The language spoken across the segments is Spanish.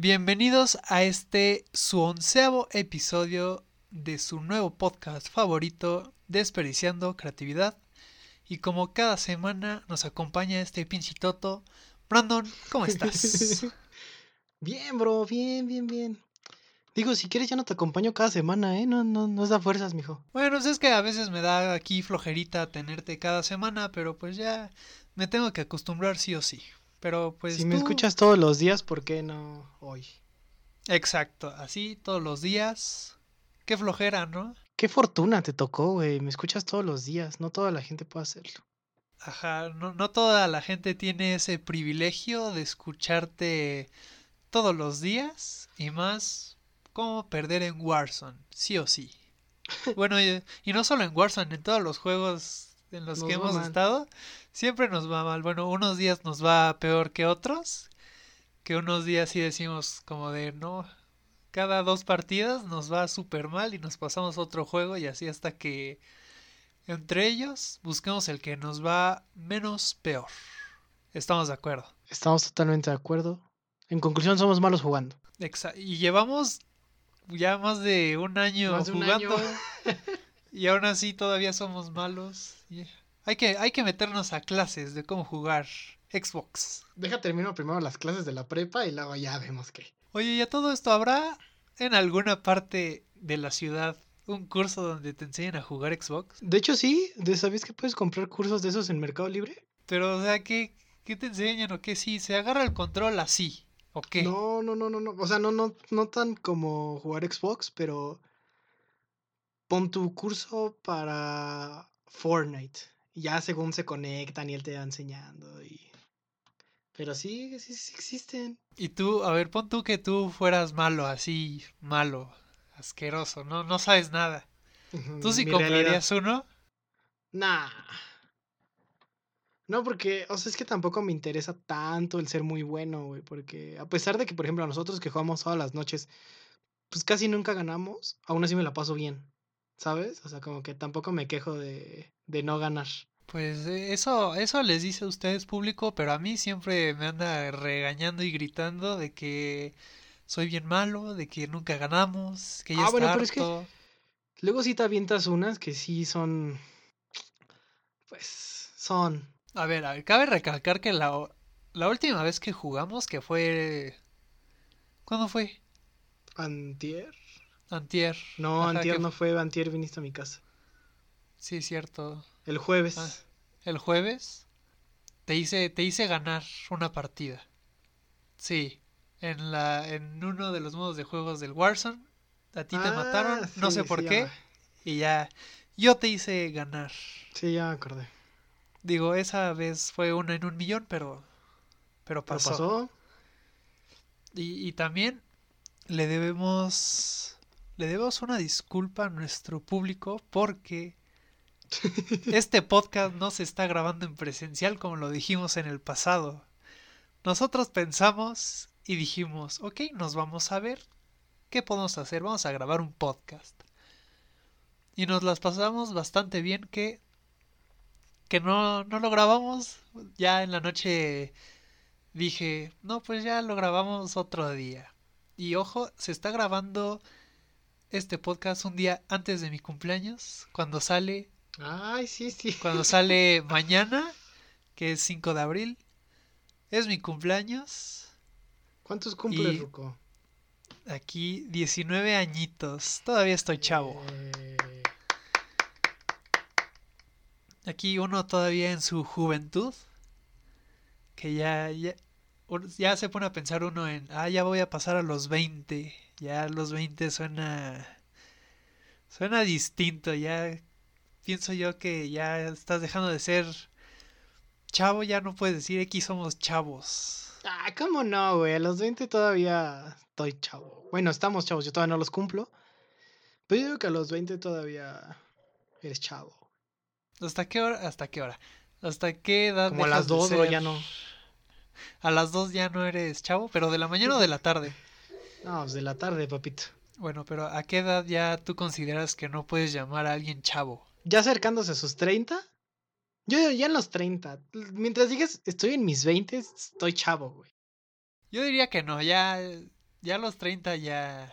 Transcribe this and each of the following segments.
Bienvenidos a este su onceavo episodio de su nuevo podcast favorito, Desperdiciando Creatividad. Y como cada semana nos acompaña este pinchitoto. Brandon, ¿cómo estás? bien, bro, bien, bien, bien. Digo, si quieres ya no te acompaño cada semana, ¿eh? No, no, no da fuerzas, mijo. Bueno, es que a veces me da aquí flojerita tenerte cada semana, pero pues ya me tengo que acostumbrar sí o sí. Pero pues. Si me escuchas todos los días, ¿por qué no hoy? Exacto, así todos los días. Qué flojera, ¿no? Qué fortuna te tocó, güey. Me escuchas todos los días. No toda la gente puede hacerlo. Ajá, no, no toda la gente tiene ese privilegio de escucharte todos los días y más cómo perder en Warzone, sí o sí. Bueno, y, y no solo en Warzone, en todos los juegos en los que hemos estado, siempre nos va mal. Bueno, unos días nos va peor que otros, que unos días sí decimos como de no, cada dos partidas nos va súper mal y nos pasamos otro juego y así hasta que entre ellos busquemos el que nos va menos peor. Estamos de acuerdo. Estamos totalmente de acuerdo. En conclusión, somos malos jugando. Exacto. Y llevamos ya más de un año jugando. y aún así todavía somos malos. Hay, que, hay que meternos a clases de cómo jugar Xbox. Deja termino primero las clases de la prepa y luego ya vemos qué. Oye, ¿ya todo esto habrá en alguna parte de la ciudad un curso donde te enseñen a jugar Xbox? De hecho, sí. ¿Sabes que puedes comprar cursos de esos en Mercado Libre? Pero, o sea, ¿qué, qué te enseñan o qué? Sí, se agarra el control así. ¿O qué? No, no, no, no, no. O sea, no, no, no tan como jugar Xbox, pero pon tu curso para Fortnite. Ya según se conectan y él te va enseñando. Y... Pero sí, sí, sí existen. Y tú, a ver, pon tú que tú fueras malo, así, malo, asqueroso, no, no sabes nada. ¿Tú sí comprarías uno? Nah. No, porque, o sea, es que tampoco me interesa tanto el ser muy bueno, güey, porque a pesar de que, por ejemplo, a nosotros que jugamos todas las noches, pues casi nunca ganamos, aún así me la paso bien, ¿sabes? O sea, como que tampoco me quejo de, de no ganar. Pues eh, eso, eso les dice a ustedes público, pero a mí siempre me anda regañando y gritando de que soy bien malo, de que nunca ganamos, que ya ah, bueno, pero es que luego sí te avientas unas que sí son, pues, son a ver, cabe recalcar que la, la última vez que jugamos, que fue... ¿Cuándo fue? Antier. Antier. No, Antier no fue, Antier viniste a mi casa. Sí, cierto. El jueves. Ah, el jueves te hice, te hice ganar una partida. Sí, en la en uno de los modos de juegos del Warzone. A ti te ah, mataron, no sé por qué. Y ya, yo te hice ganar. Sí, ya me acordé. Digo, esa vez fue una en un millón, pero, pero pasó. pasó? Y, y también le debemos, le debemos una disculpa a nuestro público porque este podcast no se está grabando en presencial como lo dijimos en el pasado. Nosotros pensamos y dijimos, ok, nos vamos a ver. ¿Qué podemos hacer? Vamos a grabar un podcast. Y nos las pasamos bastante bien que que no, no lo grabamos. Ya en la noche dije, no, pues ya lo grabamos otro día. Y ojo, se está grabando este podcast un día antes de mi cumpleaños, cuando sale... Ay, sí, sí. Cuando sale mañana, que es 5 de abril. Es mi cumpleaños. ¿Cuántos cumples, Ruco? Aquí 19 añitos. Todavía estoy chavo. Eh, Aquí uno todavía en su juventud, que ya, ya, se pone a pensar uno en, ah, ya voy a pasar a los 20, ya los 20 suena, suena distinto, ya pienso yo que ya estás dejando de ser chavo, ya no puedes decir X somos chavos. Ah, ¿cómo no, güey? A los 20 todavía estoy chavo. Bueno, estamos chavos, yo todavía no los cumplo. Pero yo digo que a los 20 todavía eres chavo. ¿Hasta qué hora? ¿Hasta qué hora? ¿Hasta qué edad? Como a las dos, o ya no. A las dos ya no eres chavo, pero de la mañana o de la tarde. No, pues de la tarde, papito. Bueno, pero ¿a qué edad ya tú consideras que no puedes llamar a alguien chavo? ¿Ya acercándose a sus 30? Yo ya en los 30. Mientras digas estoy en mis 20, estoy chavo, güey. Yo diría que no, ya ya a los 30 ya...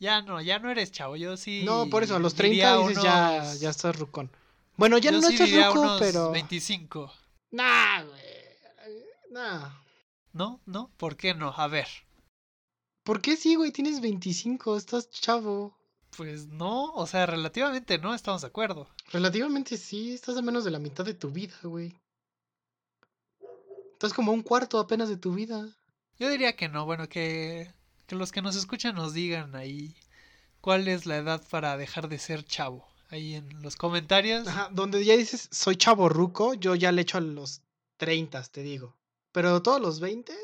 Ya no, ya no eres chavo, yo sí... No, por eso, a los 30 dices ya, ya estás rucón. Bueno, ya no estás ruco, pero... 25. Nah, güey. Nah. ¿No? ¿No? ¿Por qué no? A ver. ¿Por qué sí, güey? Tienes 25, estás chavo. Pues no, o sea, relativamente no, estamos de acuerdo. Relativamente sí, estás a menos de la mitad de tu vida, güey. Estás como un cuarto apenas de tu vida. Yo diría que no, bueno, que, que los que nos escuchan nos digan ahí cuál es la edad para dejar de ser chavo. Ahí en los comentarios. Ajá, donde ya dices soy chavo ruco, yo ya le echo a los 30, te digo. Pero todos los 20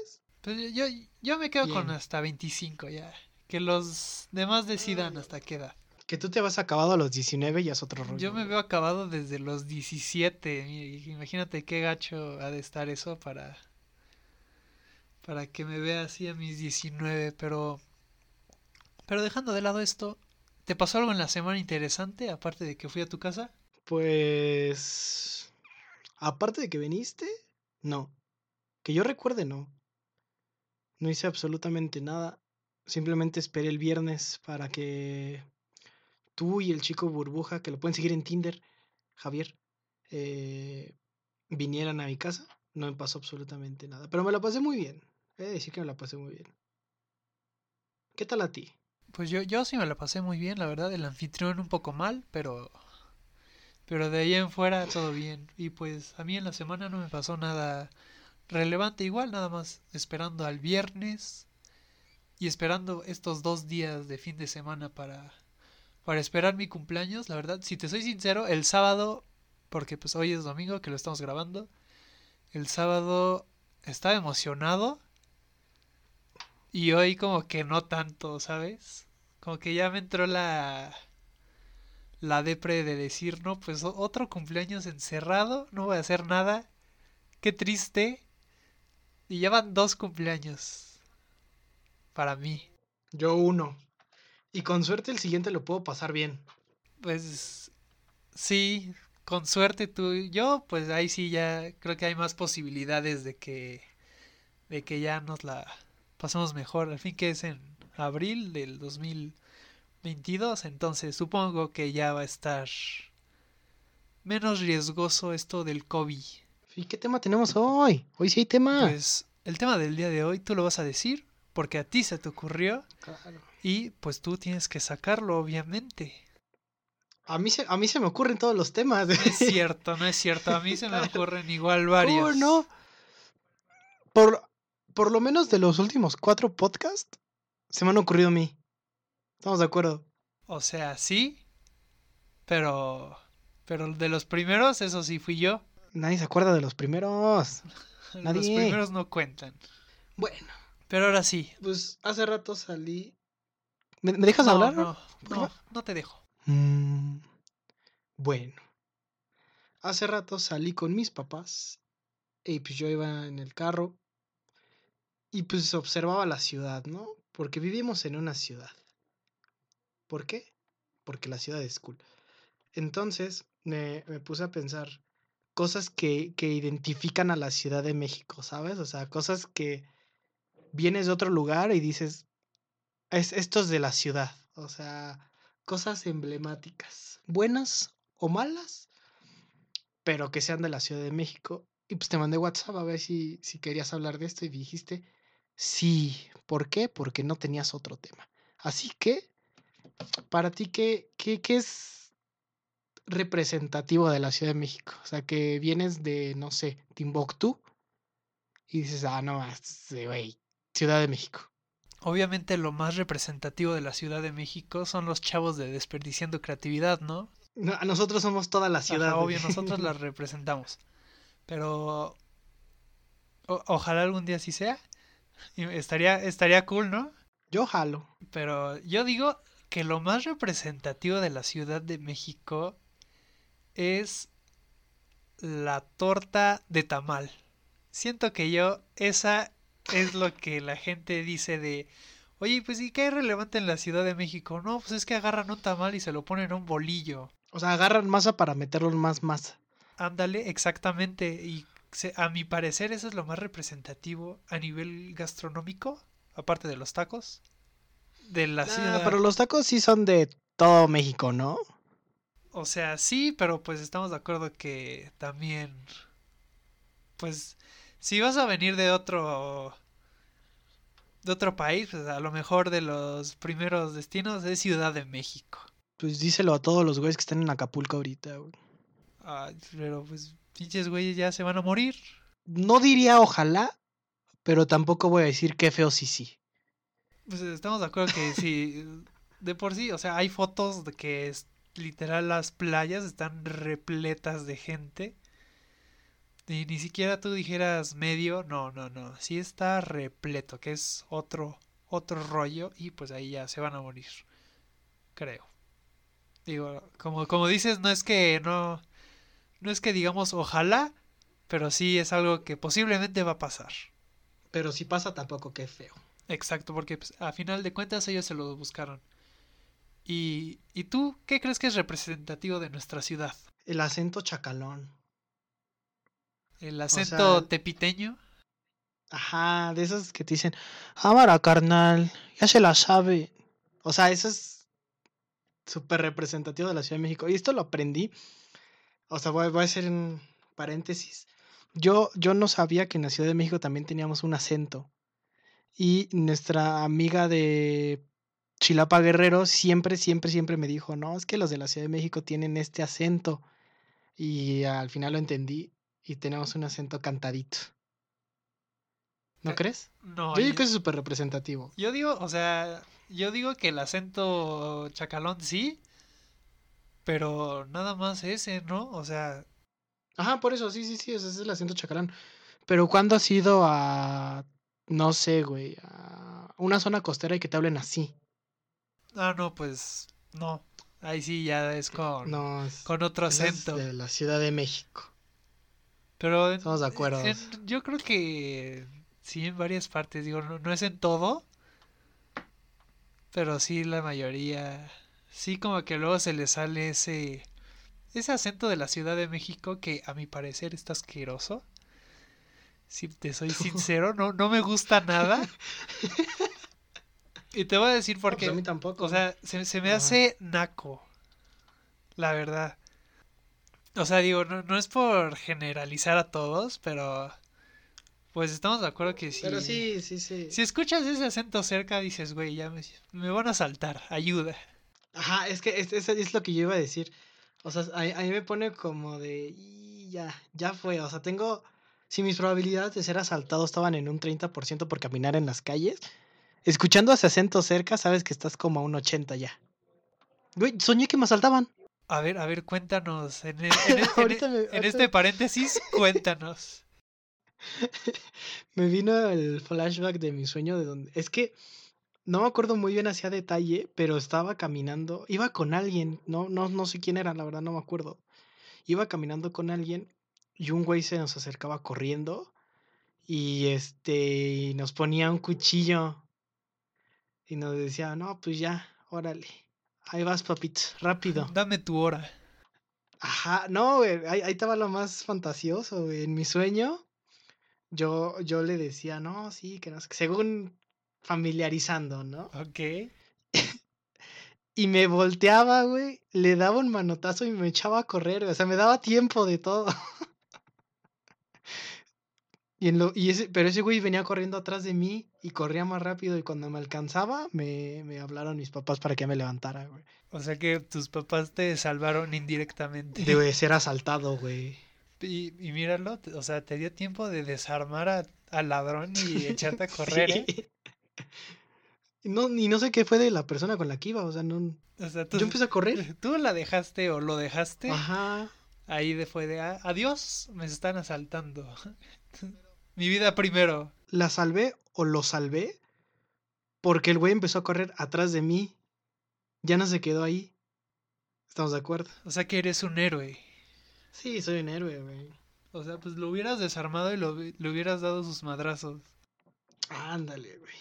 pues yo, yo me quedo con hasta 25 ya. Que los demás decidan hasta qué edad. Que tú te vas acabado a los 19 y es otro rollo. Yo me veo acabado desde los 17. Imagínate qué gacho ha de estar eso para. Para que me vea así a mis 19. Pero. Pero dejando de lado esto, ¿te pasó algo en la semana interesante aparte de que fui a tu casa? Pues. Aparte de que viniste, no. Que yo recuerde, no. No hice absolutamente nada. Simplemente esperé el viernes para que tú y el chico burbuja, que lo pueden seguir en Tinder, Javier, eh, vinieran a mi casa. No me pasó absolutamente nada. Pero me la pasé muy bien. He de decir que me la pasé muy bien. ¿Qué tal a ti? Pues yo, yo sí me la pasé muy bien, la verdad. El anfitrión un poco mal, pero. Pero de ahí en fuera todo bien. Y pues a mí en la semana no me pasó nada relevante igual, nada más esperando al viernes y esperando estos dos días de fin de semana para, para esperar mi cumpleaños. La verdad, si te soy sincero, el sábado, porque pues hoy es domingo que lo estamos grabando, el sábado estaba emocionado y hoy como que no tanto, ¿sabes? Como que ya me entró la la depre de decir, no, pues otro cumpleaños encerrado, no voy a hacer nada. Qué triste. Y llevan dos cumpleaños. Para mí. Yo uno. Y con suerte el siguiente lo puedo pasar bien. Pues sí, con suerte tú. Yo, pues ahí sí ya creo que hay más posibilidades de que. de que ya nos la pasemos mejor. Al fin que es en abril del 2022. Entonces supongo que ya va a estar menos riesgoso esto del COVID. ¿Y qué tema tenemos hoy? Hoy sí hay tema. Pues el tema del día de hoy tú lo vas a decir porque a ti se te ocurrió. Claro. Y pues tú tienes que sacarlo, obviamente. A mí, se, a mí se me ocurren todos los temas. No es cierto, no es cierto. A mí se me ocurren igual varios. no? Por, por lo menos de los últimos cuatro podcasts, se me han ocurrido a mí. ¿Estamos de acuerdo? O sea, sí. Pero. Pero de los primeros, eso sí fui yo. Nadie se acuerda de los primeros. Nadie. Los primeros no cuentan. Bueno. Pero ahora sí. Pues hace rato salí. ¿Me, dejas hablar? No, no, no te dejo. Mm, bueno. Hace rato salí con mis papás. Y pues yo iba en el carro. Y pues observaba la ciudad, ¿no? Porque vivimos en una ciudad. ¿Por qué? Porque la ciudad es cool. Entonces me, me puse a pensar cosas que, que identifican a la Ciudad de México, ¿sabes? O sea, cosas que vienes de otro lugar y dices, es, esto es de la ciudad. O sea, cosas emblemáticas, buenas o malas, pero que sean de la Ciudad de México. Y pues te mandé WhatsApp a ver si, si querías hablar de esto y dijiste, sí. ¿Por qué? Porque no tenías otro tema. Así que, para ti, ¿qué, qué, qué es representativo de la Ciudad de México. O sea, que vienes de, no sé, Timbuktu y dices, ah, no, güey, Ciudad de México. Obviamente lo más representativo de la Ciudad de México son los chavos de Desperdiciando Creatividad, ¿no? no nosotros somos toda la ciudad. obvio, nosotros la representamos. Pero ojalá algún día así sea. Estaría, estaría cool, ¿no? Yo jalo. Pero yo digo que lo más representativo de la Ciudad de México es la torta de tamal. Siento que yo, esa es lo que la gente dice de, oye, pues ¿y qué es relevante en la Ciudad de México? No, pues es que agarran un tamal y se lo ponen a un bolillo. O sea, agarran masa para meterlo en más masa. Ándale, exactamente. Y a mi parecer eso es lo más representativo a nivel gastronómico. aparte de los tacos, de la ciudad. Pero los tacos sí son de todo México, ¿no? O sea, sí, pero pues estamos de acuerdo que también, pues, si vas a venir de otro, de otro país, pues a lo mejor de los primeros destinos es Ciudad de México. Pues díselo a todos los güeyes que están en Acapulco ahorita, güey. pero pues pinches güeyes ya se van a morir. No diría ojalá, pero tampoco voy a decir qué feo sí sí. Pues estamos de acuerdo que sí, de por sí, o sea, hay fotos de que es, literal las playas están repletas de gente. Y ni siquiera tú dijeras medio, no, no, no, sí está repleto, que es otro otro rollo y pues ahí ya se van a morir. Creo. Digo, como como dices, no es que no no es que digamos ojalá, pero sí es algo que posiblemente va a pasar. Pero si pasa tampoco qué feo. Exacto, porque pues, a final de cuentas ellos se lo buscaron. ¿Y, ¿Y tú qué crees que es representativo de nuestra ciudad? El acento chacalón. ¿El acento tepiteño? Ajá, de esos que te dicen, Amara carnal, ya se la sabe. O sea, eso es súper representativo de la Ciudad de México. Y esto lo aprendí. O sea, voy, voy a hacer un paréntesis. Yo, yo no sabía que en la Ciudad de México también teníamos un acento. Y nuestra amiga de Chilapa Guerrero siempre, siempre, siempre me dijo, no, es que los de la Ciudad de México tienen este acento. Y al final lo entendí y tenemos un acento cantadito. ¿No eh, crees? No. Yo digo que es súper representativo. Yo digo, o sea, yo digo que el acento chacalón sí, pero nada más ese, ¿no? O sea... Ajá, por eso, sí, sí, sí, ese es el acento chacalón. Pero ¿cuándo has ido a, no sé, güey, a una zona costera y que te hablen así? Ah, no, pues no. Ahí sí ya es con, con otro acento. de la Ciudad de México. Pero estamos de acuerdo. yo creo que sí en varias partes, digo, no, es en todo, pero sí la mayoría, sí como que luego se le sale ese ese acento de la Ciudad de México que a mi parecer está asqueroso. Si te soy sincero, no no me gusta nada. Y te voy a decir por pues qué. a mí tampoco. O sea, se, me hace naco. La verdad. O sea, digo, no, no es por generalizar a todos, pero. Pues estamos de acuerdo que sí. Pero sí, sí, sí. Si escuchas ese acento cerca, dices, güey, ya me, me van a saltar, ayuda. Ajá, es que es, es, lo que yo iba a decir. O sea, a, mí me pone como de. ya, ya fue. O sea, tengo. Si mis probabilidades de ser asaltado estaban en un 30% por caminar en las calles, Escuchando ese acento cerca, sabes que estás como a un 80 ya. Güey, soñé que me asaltaban. A ver, a ver, cuéntanos. En, este paréntesis, cuéntanos. me vino el flashback de mi sueño de donde. Es que no me acuerdo muy bien hacia detalle, pero estaba caminando. Iba con alguien. No, no, no sé quién era, la verdad, no me acuerdo. Iba caminando con alguien y un güey se nos acercaba corriendo. Y este. nos ponía un cuchillo y nos decía, no, pues ya, órale. Ahí vas, papito, rápido. Dame tu hora. Ajá, no, güey, ahí, estaba lo más fantasioso, güey. En mi sueño, yo, yo le decía, no, sí, que no sé, según familiarizando, ¿no? Ok. y me volteaba, güey, le daba un manotazo y me echaba a correr, o sea, me daba tiempo de todo. Y en lo, y ese, pero ese güey venía corriendo atrás de mí y corría más rápido y cuando me alcanzaba me, me hablaron mis papás para que me levantara, güey. O sea que tus papás te salvaron indirectamente. De ser asaltado, güey. Y, y míralo, o sea, te dio tiempo de desarmar al ladrón y echarte a correr, ¿eh? No, y no sé qué fue de la persona con la que iba, o sea, no... yo empecé a correr. Tú la dejaste o lo dejaste. Ajá. Ahí fue de, ah, adiós, me están asaltando. Mi vida primero. La salvé o lo salvé porque el güey empezó a correr atrás de mí. Ya no se quedó ahí. ¿Estamos de acuerdo? O sea que eres un héroe. Sí, soy un héroe, güey. O sea, pues lo hubieras desarmado y lo, le hubieras dado sus madrazos. Ándale, güey.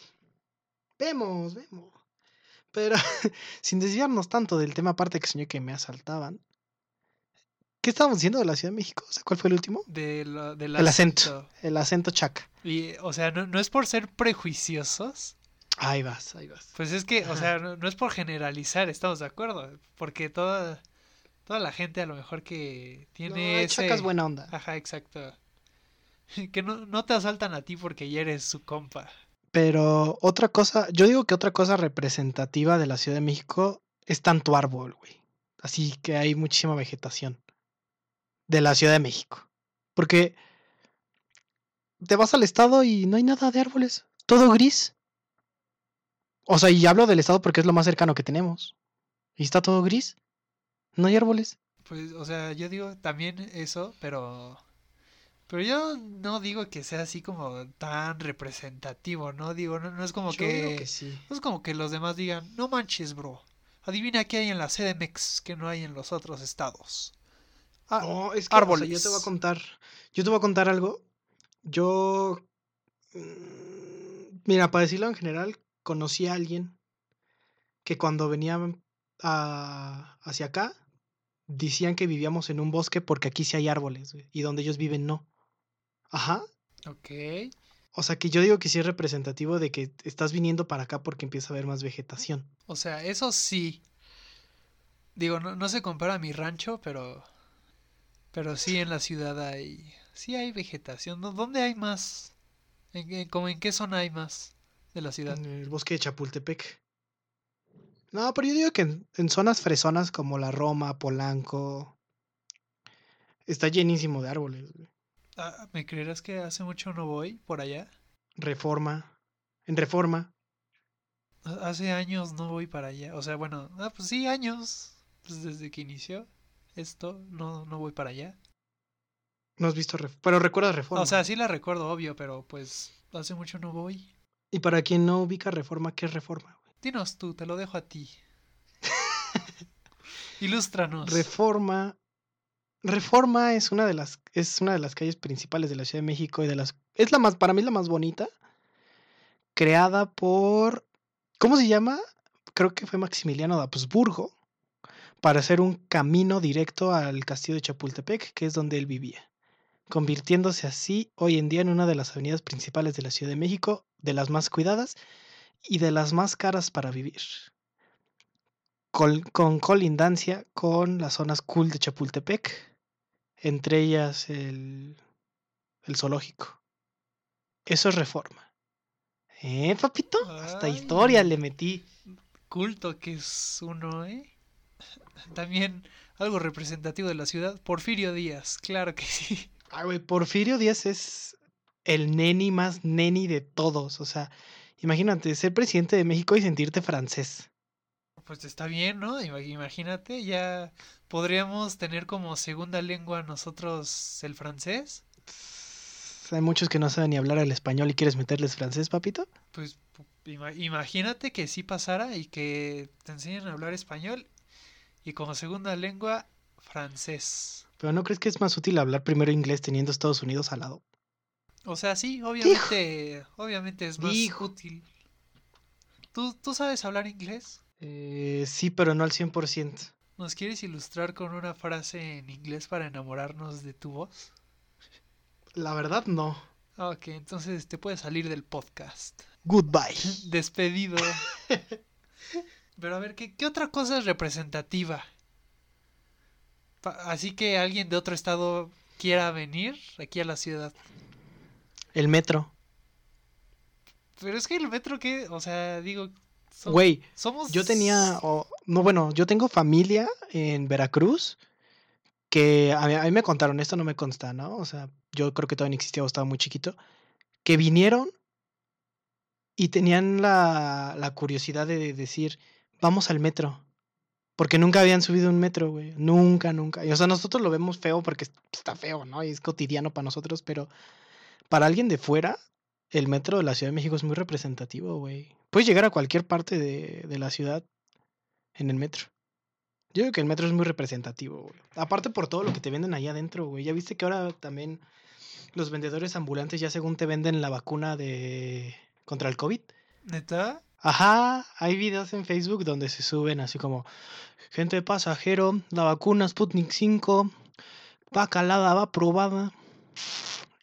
Vemos, vemos. Pero sin desviarnos tanto del tema aparte que soñé que me asaltaban. ¿Qué estábamos diciendo de la Ciudad de México? O sea, ¿cuál fue el último? De el acento. El acento chaca. Y, o sea, no, no es por ser prejuiciosos, Ahí vas, ahí vas. Pues es que, o sea, no, es por generalizar, estamos de acuerdo, porque toda, toda la gente a lo mejor que tiene no, ese... buena onda. Ajá, exacto. Que no, no te asaltan a ti porque ya eres su compa. Pero otra cosa, yo digo que otra cosa representativa de la Ciudad de México es tanto árbol, güey. Así que hay muchísima vegetación de la Ciudad de México. Porque te vas al estado y no hay nada de árboles, todo gris. O sea, y hablo del estado porque es lo más cercano que tenemos. Y está todo gris. No hay árboles. Pues, o sea, yo digo también eso, pero pero yo no digo que sea así como tan representativo, ¿no? Digo, no, es como que, No es como que los demás digan, no manches, bro. Adivina qué hay en la CDMX que no hay en los otros estados. Ah, no, es que árboles. yo te voy a contar. Yo te voy a contar algo. Yo. Mm, mira, para decirlo en general, conocí a alguien que cuando venía a, hacia acá decían que vivíamos en un bosque porque aquí sí hay árboles, y donde ellos viven no. Ajá. Ok. O sea que yo digo que sí es representativo de que estás viniendo para acá porque empieza a haber más vegetación. O sea, eso sí. Digo, no, no se compara a mi rancho, pero. Pero sí en la ciudad hay. Sí hay vegetación. ¿Dónde hay más? ¿En, como en qué zona hay más de la ciudad? En el bosque de Chapultepec. No, pero yo digo que en, en zonas fresonas como la Roma, Polanco. Está llenísimo de árboles. Ah, ¿Me creerás que hace mucho no voy por allá? Reforma. En Reforma. Hace años no voy para allá. O sea, bueno, ah, pues sí, años. Pues desde que inició esto, no, no voy para allá. No has visto Pero recuerdas Reforma. O sea, sí la recuerdo, obvio, pero pues hace mucho no voy. Y para quien no ubica Reforma, ¿qué es Reforma? Dinos tú, te lo dejo a ti. Ilústranos. Reforma Reforma es una de las es una de las calles principales de la Ciudad de México y de las es la más para mí la más bonita creada por ¿cómo se llama? Creo que fue Maximiliano de Habsburgo para hacer un camino directo al castillo de Chapultepec, que es donde él vivía, convirtiéndose así hoy en día en una de las avenidas principales de la Ciudad de México, de las más cuidadas y de las más caras para vivir. con colindancia con las zonas cool de Chapultepec, entre ellas el, el zoológico. Eso es reforma. ¿Eh, papito? Hasta historia le metí. Culto que es uno, ¿eh? También algo representativo de la ciudad, Porfirio Díaz, claro que sí. Ay, güey, Porfirio Díaz es el neni más neni de todos. O sea, imagínate ser presidente de México y sentirte francés. Pues está bien, ¿no? Imagínate, ya podríamos tener como segunda lengua nosotros el francés. Hay muchos que no saben ni hablar el español y quieres meterles francés, papito. Pues imagínate que sí pasara y que te enseñen a hablar español y como segunda lengua francés. Pero ¿no crees que es más útil hablar primero inglés teniendo Estados Unidos al lado? O sea, sí, obviamente, obviamente es más útil. ¿Tú, ¿Tú sabes hablar inglés? Eh, sí, pero no al 100%. ¿Nos quieres ilustrar con una frase en inglés para enamorarnos de tu voz? La verdad, no. Ok, entonces te puedes salir del podcast. Goodbye. Despedido. Pero a ver, ¿qué, ¿qué, otra cosa es representativa? así que alguien de otro estado quiera venir aquí a la ciudad. El metro. Pero es que el metro que, o sea, digo, Güey, somos... yo tenía, no, bueno, yo tengo familia en Veracruz que a mí, me contaron, esto no me consta, ¿no? O sea, yo creo que todavía no existía o estaba muy chiquito, que vinieron y tenían la, la curiosidad de decir, vamos al metro. Porque nunca habían subido un metro, güey. Nunca, nunca. Y, o sea, nosotros lo vemos feo porque está feo, ¿no? Y es cotidiano para nosotros, pero para alguien de fuera, el metro de la Ciudad de México es muy representativo, güey. Puedes llegar a cualquier parte de, de, la ciudad en el metro. Yo creo que el metro es muy representativo, güey. Aparte por todo lo que te venden allá adentro, güey. Ya viste que ahora también los vendedores ambulantes ya según te venden la vacuna de contra el COVID. ¿Neta? Ajá, hay videos en Facebook donde se suben así como gente pasajero, la vacuna Sputnik 5 va calada, va probada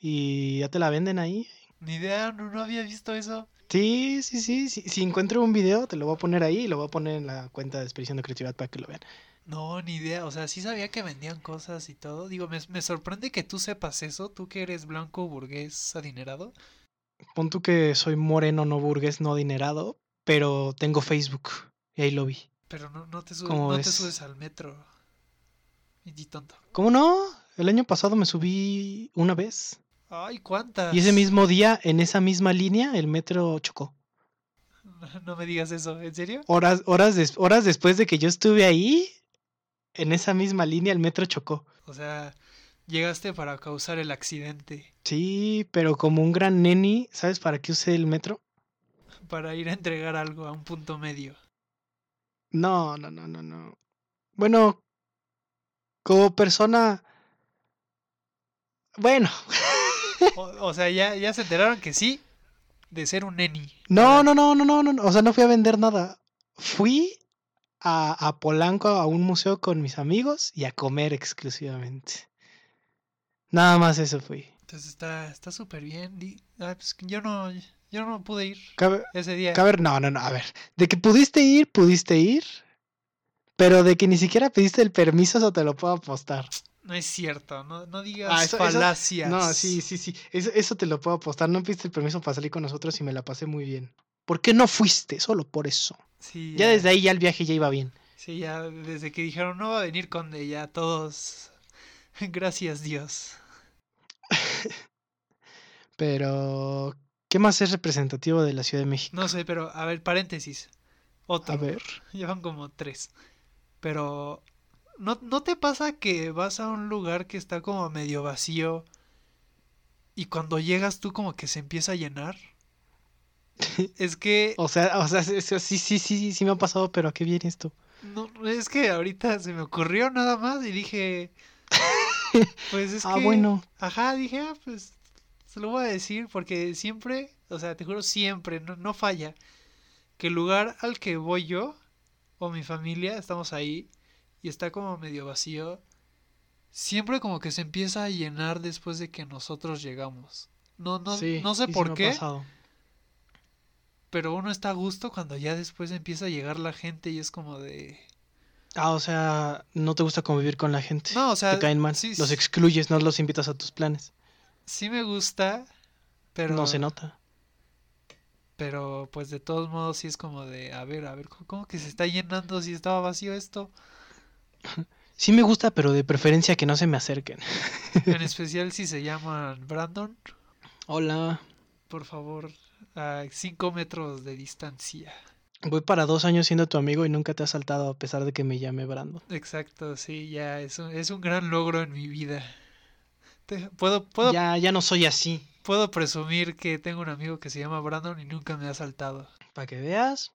y ya te la venden ahí ni idea, no, había visto eso. Sí, sí, sí, sí. Si encuentro un video, te lo voy a poner ahí y lo voy a poner en la cuenta de Expedición de Creatividad para que lo vean. No, ni idea. O sea, sí sabía que vendían cosas y todo. Digo, me, me sorprende que tú sepas eso. Tú que eres blanco, burgués, adinerado. Pon tú que soy moreno, no burgués, no adinerado, pero tengo Facebook y ahí lo vi. Pero no, no, te, subes, no te subes al metro. Y tonto. ¿Cómo no? El año pasado me subí una vez. Ay, ¿cuántas? Y ese mismo día, en esa misma línea, el metro chocó. No, me digas eso, ¿en serio? Horas, horas, horas después de que yo estuve ahí, en esa misma línea el metro chocó. O sea, llegaste para causar el accidente. Sí, pero como un gran neni, ¿sabes para qué usé el metro? Para ir a entregar algo a un punto medio. No, no, no, no, no. Bueno, como persona... Bueno. o, sea, ya, ya se enteraron que sí, de ser un neni. No, no, no, no, no, no. O sea, no fui a vender nada. Fui a, a Polanco a un museo con mis amigos y a comer exclusivamente. Nada más eso fui. Entonces está está súper bien. Ah, pues yo no yo no pude ir ese día. Cabe, no, no, no, a ver, de que pudiste ir, pudiste ir, pero de que ni siquiera pediste el permiso, eso te lo puedo apostar. No es cierto, no, no digas ah, falacias. no, sí, sí, sí, eso, eso, te lo puedo apostar. No pediste el permiso para salir con nosotros y me la pasé muy bien. ¿Por qué no fuiste? Solo por eso. Sí, ya, ya desde ahí ya el viaje ya iba bien. Sí, ya desde que dijeron no va a venir con ella, todos... Gracias Dios. pero, ¿qué más es representativo de la Ciudad de México? No sé, pero a ver, paréntesis. Otro. A ver. Llevan como tres. Pero, ¿no, ¿no te pasa que vas a un lugar que está como medio vacío y cuando llegas tú como que se empieza a llenar? es que... O sea, o sea, sí, sí, sí, sí me ha pasado, pero ¿a qué viene esto? No, es que ahorita se me ocurrió nada más y dije... Pues es ah, bueno. Ajá, dije, ah, pues se lo voy a decir porque siempre, o sea, te juro, siempre, no, no falla, que el lugar al que voy yo o mi familia, estamos ahí y está como medio vacío, siempre como que se empieza a llenar después de que nosotros llegamos. No, no, no sé por qué. Pero uno está a gusto cuando ya después empieza a llegar la gente y es como de... Ah, o sea, no te gusta convivir con la gente. No, o sea... Te caen mal. los excluyes, no los invitas a tus planes sí me gusta, pero... No se nota. Pero pues de todos modos sí es como de, a ver, a ver, ¿cómo que se está llenando si estaba vacío esto? Sí me gusta, pero de preferencia que no se me acerquen. En especial si se llaman Brandon. Hola. Por favor, a cinco metros de distancia. Voy para dos años siendo tu amigo y nunca te has saltado a pesar de que me llame Brandon. Exacto, sí, ya, es es un gran logro en mi vida puedo, puedo, ya, ya no soy así. Puedo presumir que tengo un amigo que se llama Brandon y nunca me ha saltado. Para que veas,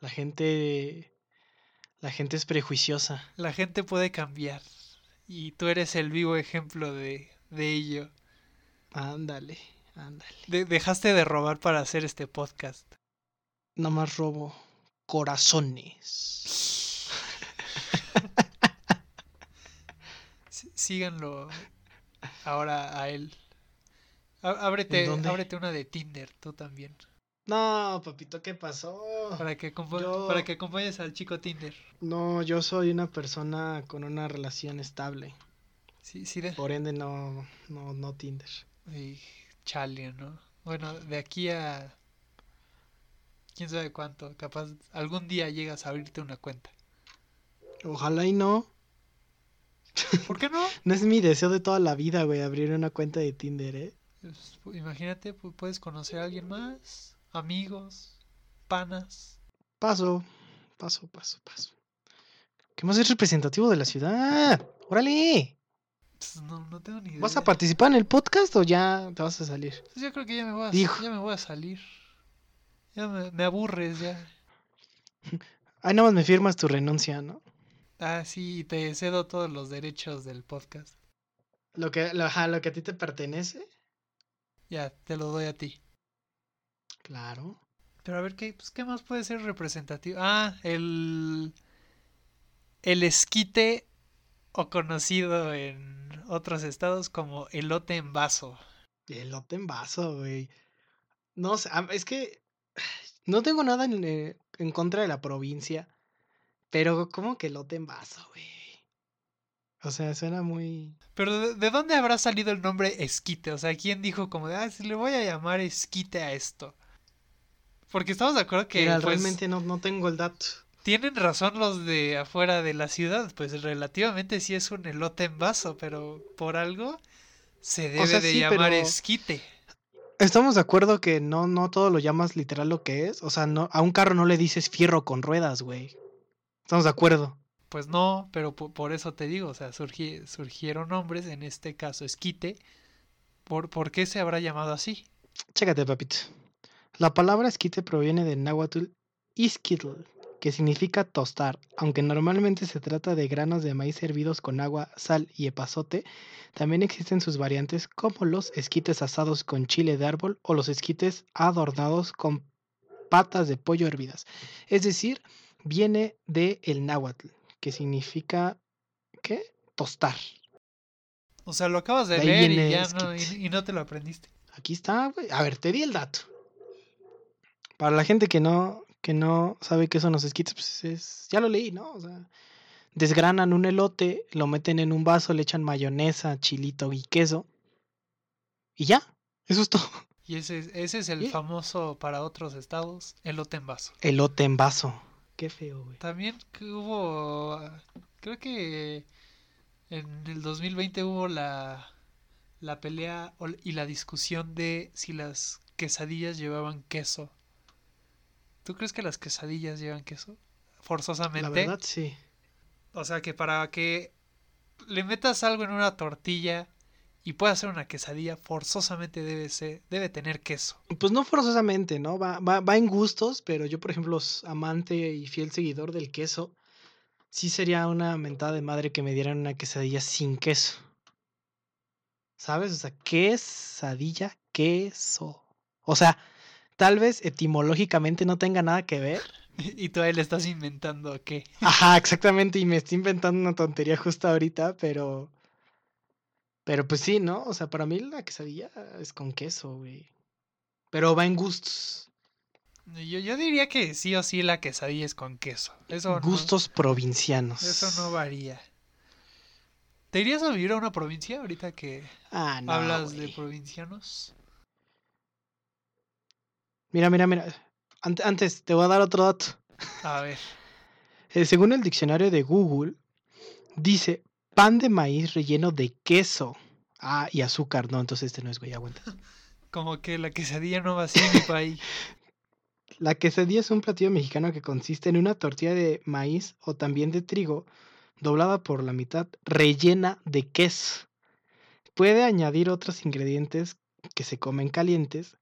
la gente. La gente es prejuiciosa. La gente puede cambiar. Y tú eres el vivo ejemplo de, de ello. Ándale, ándale. dejaste de robar para hacer este podcast. No más robo corazones. síganlo ahora a él. Ábrete, ábrete una de Tinder, tú también. No, papito, ¿qué pasó? Para que, para que acompañes al chico Tinder. No, yo soy una persona con una relación estable. Sí, sí. De... Por ende, no, no, no Tinder. Y chale, ¿no? Bueno, de aquí a... ¿Quién sabe cuánto? Capaz algún día llegas a abrirte una cuenta. Ojalá y no. ¿Por qué no? no es mi deseo de toda la vida, güey, abrir una cuenta de Tinder, ¿eh? Pues, imagínate, puedes conocer a alguien más, amigos, panas. Paso, paso, paso, paso. ¿Qué más es representativo de la ciudad? ¡Órale! Pues, no, no tengo ni idea. ¿Vas a participar en el podcast o ya te vas a salir? Pues yo creo que ya me voy a, ya me voy a salir. Ya me, me aburres, ya. Ahí nada más me firmas tu renuncia, ¿no? Ah, sí, te cedo todos los derechos del podcast. Lo que, lo, lo que a ti te pertenece. Ya, te lo doy a ti. Claro. Pero a ver, ¿qué, pues, ¿qué más puede ser representativo? Ah, el. El esquite, o conocido en otros estados como elote en vaso. Elote en vaso, güey. No sé, es que No tengo nada en, eh, en contra de la provincia, pero como que lote en vaso, güey. O sea, suena muy... Pero ¿de, dónde habrá salido el nombre esquite? O sea, ¿quién dijo como de, ah, si le voy a llamar esquite a esto? Porque estamos de acuerdo que... Mira, pues, realmente no, no tengo el dato. Tienen razón los de afuera de la ciudad, pues relativamente sí es un elote en vaso, pero por algo se debe de llamar esquite. Estamos de acuerdo que no, no todo lo llamas literal lo que es. O sea, no, a un carro no le dices fierro con ruedas, güey. Estamos de acuerdo. Pues no, pero por, eso te digo, o sea, surgieron nombres, en este caso esquite. ¿Por, ¿Por qué se habrá llamado así? Chécate, papito. La palabra esquite proviene del náhuatl isquitl, que significa tostar, aunque normalmente se trata de granos de maíz hervidos con agua, sal y epazote, también existen sus variantes como los esquites asados con chile de árbol o los esquites adornados con patas de pollo hervidas. Es decir, viene de el náhuatl, que significa, ¿qué? Tostar. O sea, lo acabas de, leer y ya no, y, no te lo aprendiste. Aquí está, güey. A ver, te di el dato. Para la gente que no, que no sabe qué son los esquites, pues es, ya lo leí, ¿no? O sea, desgranan un elote, lo meten en un vaso, le echan mayonesa, chilito y queso. Y ya, eso es todo. Y ese, ese es el famoso para otros estados, elote en vaso. Elote en vaso. Qué feo, güey. También hubo, creo que en el 2020 hubo la, la pelea y la discusión de si las quesadillas llevaban queso. ¿Tú crees que las quesadillas llevan queso? Forzosamente. La verdad, sí. O sea que para que le metas algo en una tortilla y pueda hacer una quesadilla, forzosamente debe, ser, debe tener queso. Pues no forzosamente, ¿no? Va, va, va en gustos, pero yo, por ejemplo, amante y fiel seguidor del queso, sí sería una mentada de madre que me dieran una quesadilla sin queso. ¿Sabes? O sea, quesadilla, queso. O sea, tal vez etimológicamente no tenga nada que ver. Y tú ahí le estás inventando qué. Ajá, exactamente, y me estoy inventando una tontería justo ahorita, pero pero pues sí, ¿no? O sea, para mí la quesadilla es con queso, güey. Pero va en gustos. Yo, yo diría que sí o sí la quesadilla es con queso. Eso gustos provincianos. Eso no varía. ¿Te irías a vivir a una provincia ahorita que ah, hablas de provincianos? Mira, mira, mira. Antes, te voy a dar otro dato. A ver. Eh, según el diccionario de Google, dice pan de maíz relleno de queso. Ah, y azúcar, no, entonces este no es, güey, aguanta. Como que la quesadilla no va en mi país. La quesadilla es un platillo mexicano que consiste en una tortilla de maíz o también de trigo, doblada por la mitad, rellena de queso. Puede añadir otros ingredientes que se comen calientes.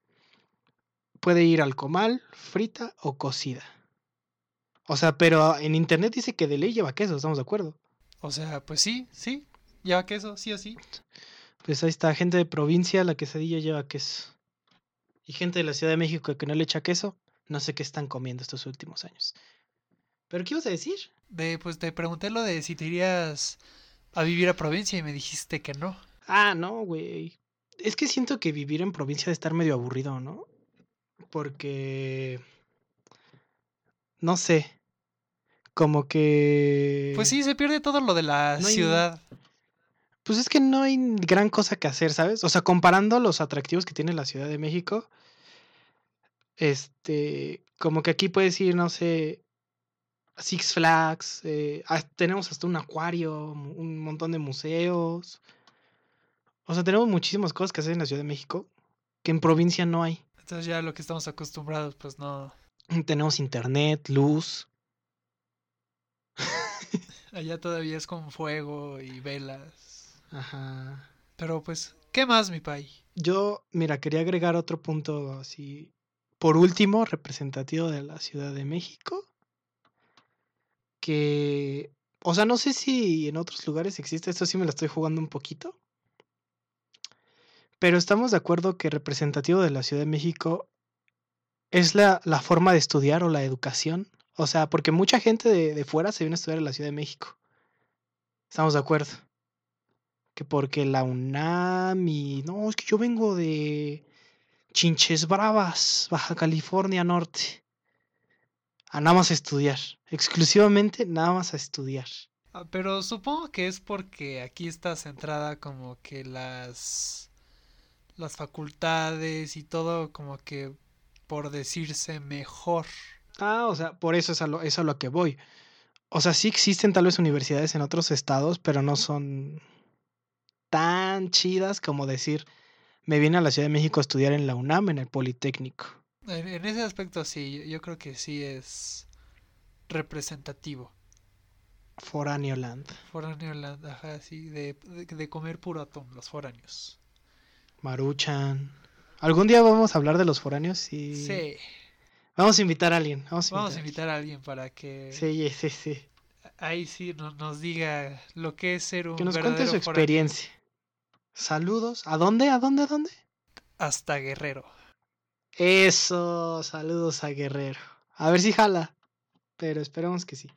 Puede ir al comal, frita o cocida. O sea, pero en internet dice que de ley lleva queso, ¿estamos de acuerdo? O sea, pues sí, sí, lleva queso, sí o sí. Pues ahí está, gente de provincia, la quesadilla lleva queso. Y gente de la Ciudad de México que no le echa queso, no sé qué están comiendo estos últimos años. ¿Pero qué ibas a decir? De, pues te pregunté lo de si te irías a vivir a provincia y me dijiste que no. Ah, no, güey. Es que siento que vivir en provincia debe estar medio aburrido, ¿no? Porque... No sé como que... Pues sí, se pierde todo lo de la ciudad. Pues es que no hay gran cosa que hacer, ¿sabes? O sea, comparando los atractivos que tiene la Ciudad de México, este, como que aquí puedes ir, no sé, Six Flags, eh, tenemos hasta un acuario, un montón de museos. O sea, tenemos muchísimas cosas que hacer en la Ciudad de México que en provincia no hay. Entonces ya lo que estamos acostumbrados, pues no. Tenemos internet, luz. Allá todavía es con fuego y velas. Ajá. Pero pues, ¿qué más, mi pai? Yo, mira, quería agregar otro punto así. Por último, representativo de la Ciudad de México. Que. O sea, no sé si en otros lugares existe. Esto sí me lo estoy jugando un poquito. Pero estamos de acuerdo que representativo de la Ciudad de México es la, la forma de estudiar o la educación o sea, porque mucha gente de, fuera se viene a estudiar en la Ciudad de México. Estamos de acuerdo. Que porque la UNAM y... No, es que yo vengo de Chinches Bravas, Baja California Norte. a nada más estudiar. Exclusivamente nada más a estudiar. Ah, pero supongo que es porque aquí está centrada como que las las facultades y todo como que por decirse mejor. Ah, o sea, por eso es a lo, es a lo que voy. O sea, sí existen tal vez universidades en otros estados, pero no son tan chidas como decir, me vine a la Ciudad de México a estudiar en la UNAM, en el Politécnico. En, ese aspecto sí, yo, creo que sí es representativo. Foráneo Land. Foráneo Land, ajá, sí, de, de, comer puro atún, los foráneos. Maruchan. ¿Algún día vamos a hablar de los foráneos? Sí. Vamos a invitar a alguien. Vamos a invitar, a, alguien para que... Sí, sí, sí. Ahí sí nos, nos diga lo que es ser un... Que nos cuente su experiencia. Saludos. ¿A dónde? ¿A dónde? ¿A dónde? Hasta Guerrero. Eso, saludos a Guerrero. A ver si jala, pero esperemos que sí.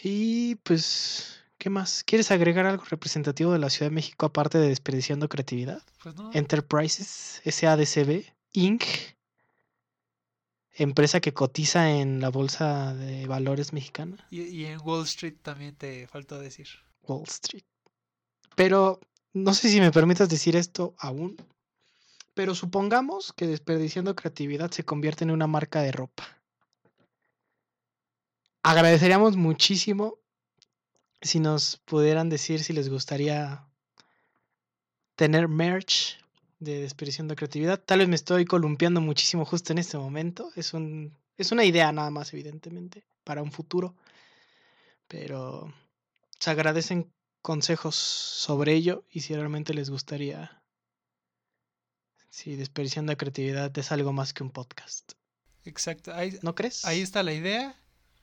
Y pues, ¿qué más? ¿Quieres agregar algo representativo de la Ciudad de México aparte de desperdiciando creatividad? Pues no. Enterprises, SADCB, Inc., empresa que cotiza en la bolsa de valores mexicana. Y, y en Wall Street también te faltó decir. Wall Street. Pero no sé si me permitas decir esto aún, pero supongamos que desperdiciando creatividad se convierte en una marca de ropa. Agradeceríamos muchísimo si nos pudieran decir si les gustaría tener merch de desperdiciando creatividad. Tal vez me estoy columpiando muchísimo justo en este momento. Es, un, es una idea nada más, evidentemente, para un futuro. Pero se agradecen consejos sobre ello y si realmente les gustaría. Si desperdiciando creatividad es algo más que un podcast. Exacto. Ahí, ¿No crees? Ahí está la idea.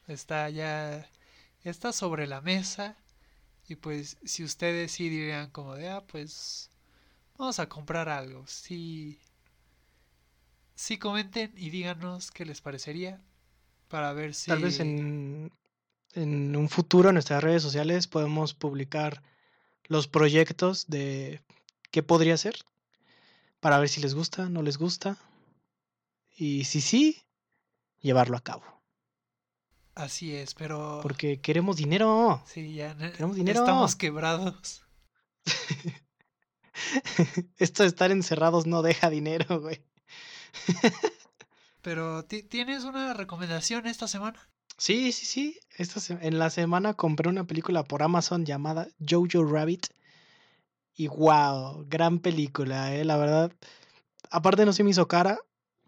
Está ya. Está sobre la mesa. Y pues si ustedes sí dirían como de, ah, pues vamos a comprar algo. Sí, sí comenten y díganos qué les parecería para ver si... Tal vez en, en un futuro en nuestras redes sociales podemos publicar los proyectos de qué podría ser para ver si les gusta, no les gusta y si sí, llevarlo a cabo. Así es, pero... Porque queremos dinero. Sí, ya queremos dinero. estamos quebrados. Esto de estar encerrados no deja dinero, güey. pero, ¿tienes una recomendación esta semana? Sí, sí, sí. Esta en la semana compré una película por Amazon llamada Jojo Rabbit. Y wow, gran película, eh, la verdad. Aparte no se me hizo cara.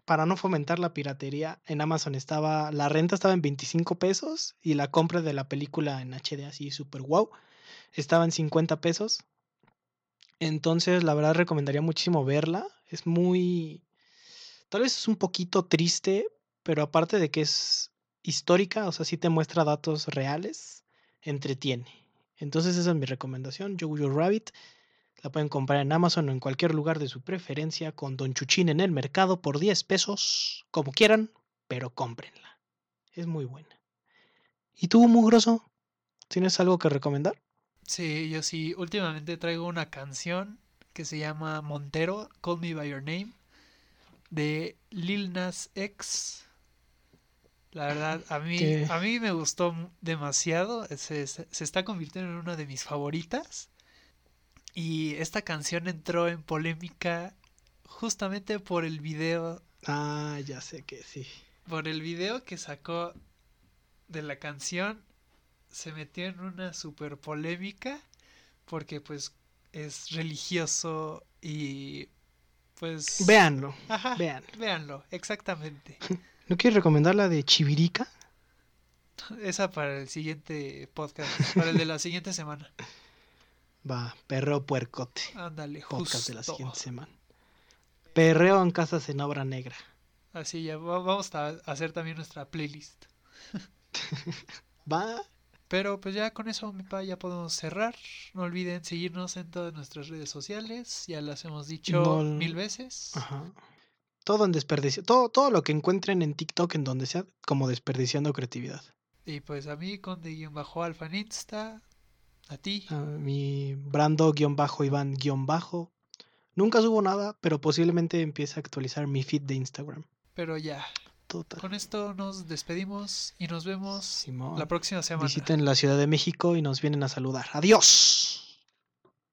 Para no fomentar la piratería, en Amazon estaba. La renta estaba en 25 pesos. Y la compra de la película en HD así super wow. Estaba en 50 pesos. Entonces, la verdad recomendaría muchísimo verla. Es muy. Tal vez es un poquito triste. Pero aparte de que es histórica, o sea, sí te muestra datos reales, entretiene. Entonces esa es mi recomendación, Jojo Rabbit. La pueden comprar en Amazon o en cualquier lugar de su preferencia con Don Chuchín en el mercado por 10 pesos, como quieran, pero cómprenla. Es muy buena. ¿Y tú, mugroso? ¿Tienes algo que recomendar? Sí, yo sí. Últimamente traigo una canción que se llama Montero, Call Me By Your Name, de Lil Nas X la verdad, a mí, a mí me gustó demasiado. Se, se, está convirtiendo en una de mis favoritas. Y esta canción entró en polémica justamente por el video. Ah, ya sé que sí. Por el video que sacó de la canción. Se metió en una super polémica. Porque pues es religioso y pues... Véanlo. Ajá, véanlo, exactamente. ¿No quieres recomendar la de Chivirica? Esa para el siguiente podcast, para el de la siguiente semana. Va, perreo puercote. Ándale, Podcast de la siguiente semana. Perreo en casas en obra negra. Así ya, vamos a hacer también nuestra playlist. Va. Pero pues ya con eso, mi pa, ya podemos cerrar. No olviden seguirnos en todas nuestras redes sociales. Ya las hemos dicho mil veces. Ajá. Todo en desperdicio. Todo, todo lo que encuentren en TikTok, en donde sea, como desperdiciando creatividad. Y pues a mí, con de bajo alfa Insta. A ti. A mi Brando guion bajo Iván guion bajo. Nunca subo nada, pero posiblemente empiece a actualizar mi feed de Instagram. Pero ya. Con esto nos despedimos y nos vemos la próxima semana. Visiten la Ciudad de México y nos vienen a saludar. Adiós.